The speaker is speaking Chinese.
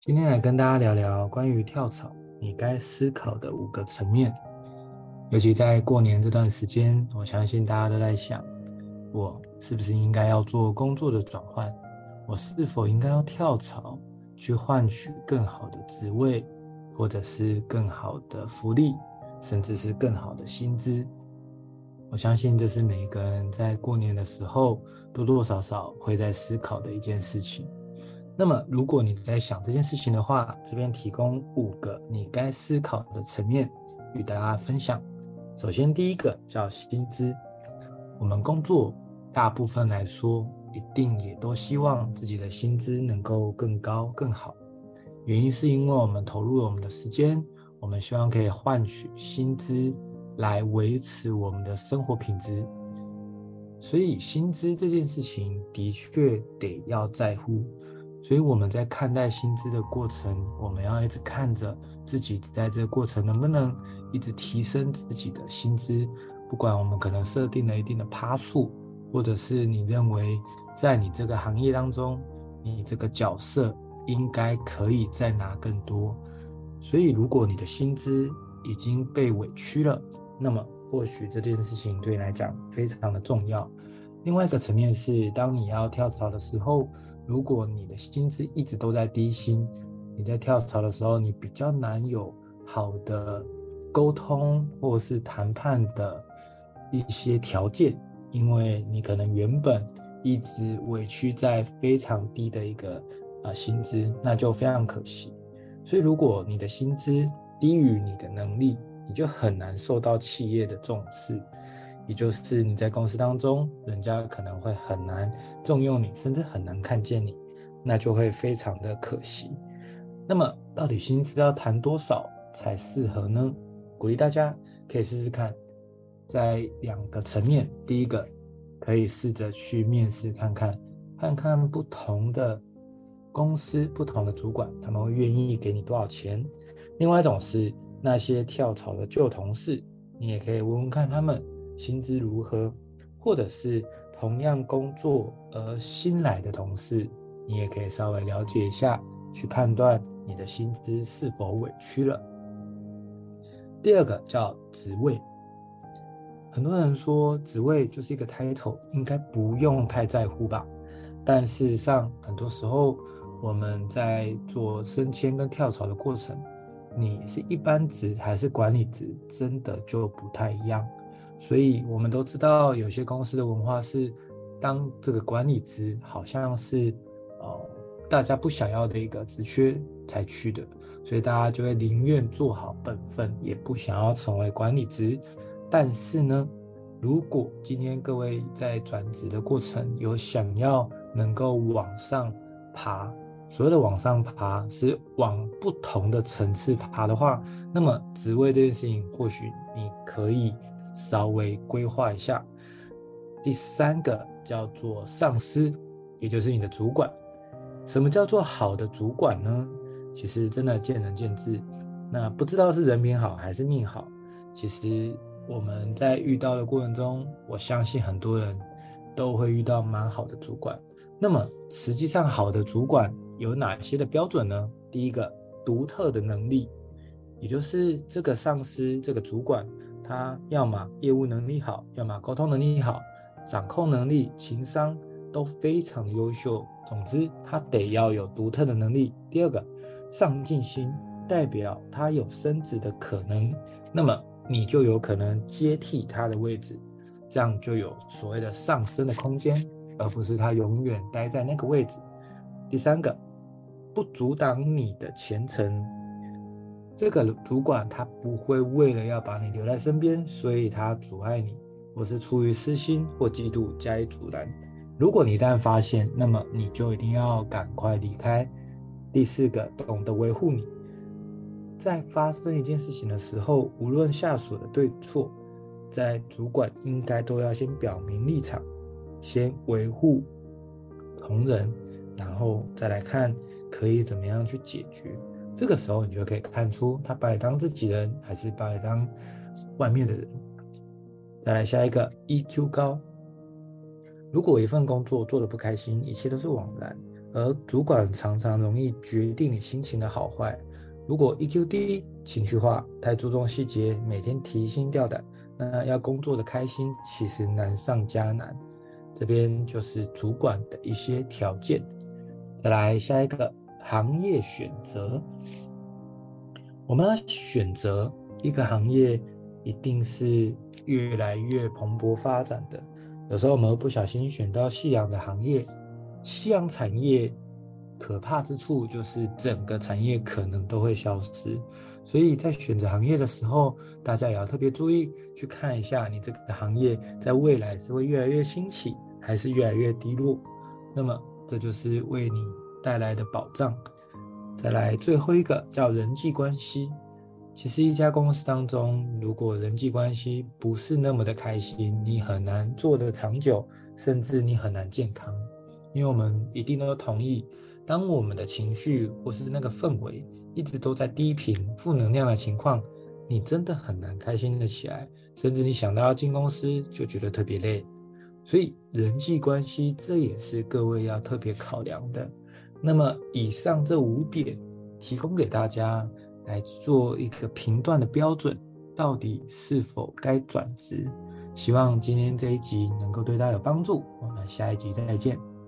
今天来跟大家聊聊关于跳槽，你该思考的五个层面。尤其在过年这段时间，我相信大家都在想，我是不是应该要做工作的转换？我是否应该要跳槽，去换取更好的职位，或者是更好的福利，甚至是更好的薪资？我相信这是每一个人在过年的时候多多少少会在思考的一件事情。那么，如果你在想这件事情的话，这边提供五个你该思考的层面与大家分享。首先，第一个叫薪资。我们工作大部分来说，一定也都希望自己的薪资能够更高更好。原因是因为我们投入了我们的时间，我们希望可以换取薪资来维持我们的生活品质。所以，薪资这件事情的确得要在乎。所以我们在看待薪资的过程，我们要一直看着自己在这个过程能不能一直提升自己的薪资。不管我们可能设定了一定的趴数，或者是你认为在你这个行业当中，你这个角色应该可以再拿更多。所以如果你的薪资已经被委屈了，那么或许这件事情对你来讲非常的重要。另外一个层面是，当你要跳槽的时候。如果你的薪资一直都在低薪，你在跳槽的时候，你比较难有好的沟通或是谈判的一些条件，因为你可能原本一直委屈在非常低的一个啊薪资，那就非常可惜。所以，如果你的薪资低于你的能力，你就很难受到企业的重视。也就是你在公司当中，人家可能会很难重用你，甚至很难看见你，那就会非常的可惜。那么，到底薪资要谈多少才适合呢？鼓励大家可以试试看，在两个层面。第一个，可以试着去面试看看，看看不同的公司、不同的主管，他们会愿意给你多少钱。另外一种是那些跳槽的旧同事，你也可以问问看他们。薪资如何，或者是同样工作而新来的同事，你也可以稍微了解一下，去判断你的薪资是否委屈了。第二个叫职位，很多人说职位就是一个 title，应该不用太在乎吧？但事实上，很多时候我们在做升迁跟跳槽的过程，你是一般职还是管理职，真的就不太一样。所以，我们都知道，有些公司的文化是，当这个管理职好像是，呃，大家不想要的一个职缺才去的，所以大家就会宁愿做好本分，也不想要成为管理职。但是呢，如果今天各位在转职的过程有想要能够往上爬，所谓的往上爬是往不同的层次爬的话，那么职位这件事情，或许你可以。稍微规划一下，第三个叫做上司，也就是你的主管。什么叫做好的主管呢？其实真的见仁见智。那不知道是人品好还是命好。其实我们在遇到的过程中，我相信很多人都会遇到蛮好的主管。那么实际上好的主管有哪些的标准呢？第一个，独特的能力，也就是这个上司这个主管。他要么业务能力好，要么沟通能力好，掌控能力、情商都非常优秀。总之，他得要有独特的能力。第二个，上进心，代表他有升职的可能，那么你就有可能接替他的位置，这样就有所谓的上升的空间，而不是他永远待在那个位置。第三个，不阻挡你的前程。这个主管他不会为了要把你留在身边，所以他阻碍你，或是出于私心或嫉妒加以阻拦。如果你一旦发现，那么你就一定要赶快离开。第四个，懂得维护你，在发生一件事情的时候，无论下属的对错，在主管应该都要先表明立场，先维护同仁，然后再来看可以怎么样去解决。这个时候，你就可以看出他把你当自己人，还是把你当外面的人。再来下一个，EQ 高。如果一份工作做得不开心，一切都是枉然，而主管常常容易决定你心情的好坏。如果 EQ 低、情绪化、太注重细节、每天提心吊胆，那要工作的开心其实难上加难。这边就是主管的一些条件。再来下一个行业选择，我们要选择一个行业，一定是越来越蓬勃发展的。有时候我们不小心选到夕阳的行业，夕阳产业可怕之处就是整个产业可能都会消失。所以在选择行业的时候，大家也要特别注意，去看一下你这个行业在未来是会越来越兴起，还是越来越低落。那么这就是为你带来的保障。再来最后一个叫人际关系。其实一家公司当中，如果人际关系不是那么的开心，你很难做得长久，甚至你很难健康。因为我们一定都同意，当我们的情绪或是那个氛围一直都在低频、负能量的情况，你真的很难开心的起来，甚至你想到要进公司就觉得特别累。所以人际关系这也是各位要特别考量的。那么以上这五点提供给大家。来做一个评断的标准，到底是否该转职？希望今天这一集能够对大家有帮助。我们下一集再见。